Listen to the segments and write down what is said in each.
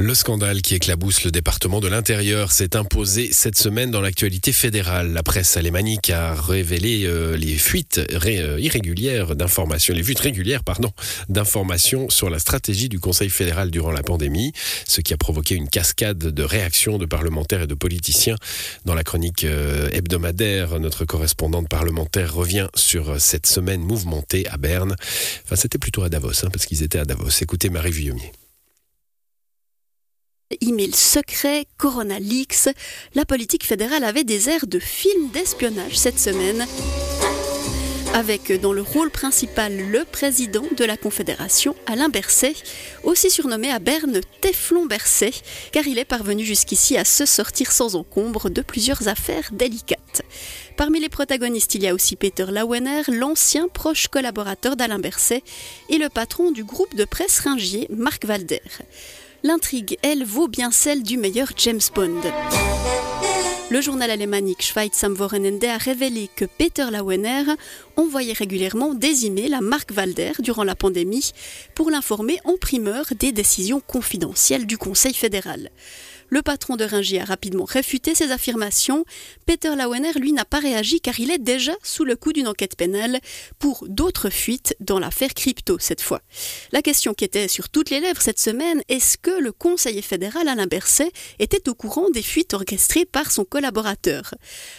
Le scandale qui éclabousse le département de l'Intérieur s'est imposé cette semaine dans l'actualité fédérale. La presse alémanique a révélé euh, les fuites euh, irrégulières d'informations, les fuites régulières, pardon, d'informations sur la stratégie du Conseil fédéral durant la pandémie, ce qui a provoqué une cascade de réactions de parlementaires et de politiciens. Dans la chronique euh, hebdomadaire, notre correspondante parlementaire revient sur cette semaine mouvementée à Berne. Enfin, c'était plutôt à Davos, hein, parce qu'ils étaient à Davos. Écoutez Marie Vuillemier email secret, Corona Leaks. La politique fédérale avait des airs de film d'espionnage cette semaine avec dans le rôle principal le président de la Confédération, Alain Berset, aussi surnommé à Berne Teflon Berset, car il est parvenu jusqu'ici à se sortir sans encombre de plusieurs affaires délicates. Parmi les protagonistes, il y a aussi Peter Lawener, l'ancien proche collaborateur d'Alain Berset, et le patron du groupe de presse Ringier, Marc Valder. L'intrigue, elle, vaut bien celle du meilleur James Bond. Le journal alémanique Schweiz am Wochenende a révélé que Peter Lauener envoyait régulièrement des emails à Marc Valder durant la pandémie pour l'informer en primeur des décisions confidentielles du Conseil fédéral. Le patron de Ringier a rapidement réfuté ces affirmations. Peter Lauener, lui, n'a pas réagi car il est déjà sous le coup d'une enquête pénale pour d'autres fuites dans l'affaire crypto cette fois. La question qui était sur toutes les lèvres cette semaine, est-ce que le conseiller fédéral Alain Berset était au courant des fuites orchestrées par son collaborateur?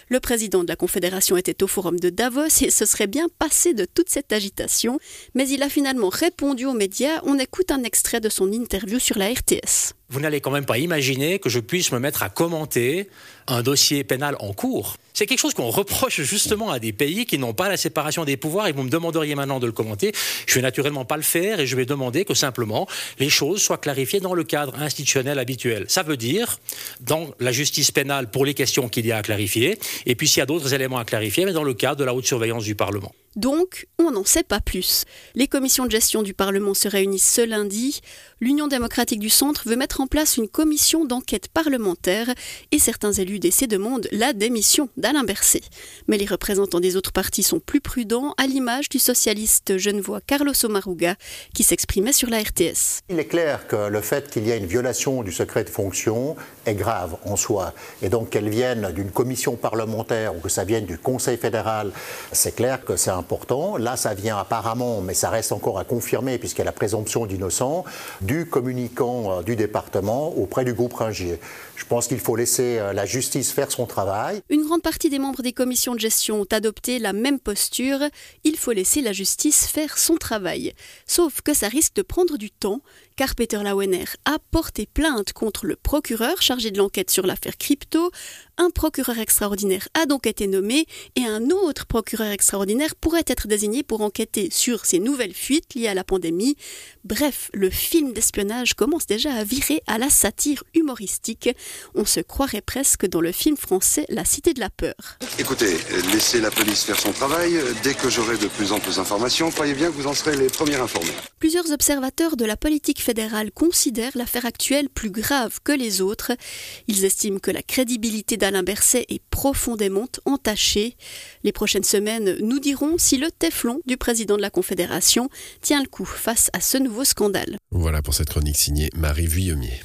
Le président de la Confédération était au forum de Davos et se serait bien passé de toute cette agitation, mais il a finalement répondu aux médias. On écoute un extrait de son interview sur la RTS. Vous n'allez quand même pas imaginer que je puisse me mettre à commenter un dossier pénal en cours. C'est quelque chose qu'on reproche justement à des pays qui n'ont pas la séparation des pouvoirs et vous me demanderiez maintenant de le commenter. Je vais naturellement pas le faire et je vais demander que simplement les choses soient clarifiées dans le cadre institutionnel habituel. Ça veut dire dans la justice pénale pour les questions qu'il y a à clarifier et puis s'il y a d'autres éléments à clarifier, mais dans le cadre de la haute surveillance du Parlement. Donc, on n'en sait pas plus. Les commissions de gestion du Parlement se réunissent ce lundi. L'Union démocratique du Centre veut mettre en place une commission d'enquête parlementaire et certains élus d'essai demandent la démission d'Alain Berset. Mais les représentants des autres partis sont plus prudents, à l'image du socialiste genevois Carlos Omaruga qui s'exprimait sur la RTS. Il est clair que le fait qu'il y ait une violation du secret de fonction est grave en soi. Et donc qu'elle vienne d'une commission parlementaire ou que ça vienne du Conseil fédéral, c'est clair que c'est important. Là, ça vient apparemment, mais ça reste encore à confirmer puisqu'il y a la présomption d'innocent, du communicant euh, du département auprès du groupe Ringier. Je pense qu'il faut laisser euh, la justice faire son travail. Une grande partie des membres des commissions de gestion ont adopté la même posture. Il faut laisser la justice faire son travail. Sauf que ça risque de prendre du temps, car Peter Lauener a porté plainte contre le procureur chargé de l'enquête sur l'affaire crypto. Un procureur extraordinaire a donc été nommé et un autre procureur extraordinaire pourrait être désigné pour enquêter sur ces nouvelles fuites liées à la pandémie. Bref, le film d'espionnage commence déjà à virer à la satire humoristique. On se croirait presque dans le film français La Cité de la Peur. Écoutez, laissez la police faire son travail. Dès que j'aurai de plus en plus d'informations, croyez bien que vous en serez les premiers informés. Plusieurs observateurs de la politique fédérale considèrent l'affaire actuelle plus grave que les autres. Ils estiment que la crédibilité d'Alain Berset est profondément entachée. Les prochaines semaines nous diront si le Teflon du président de la Confédération tient le coup face à ce nouveau scandale. Voilà pour cette chronique signée Marie Vuillemier.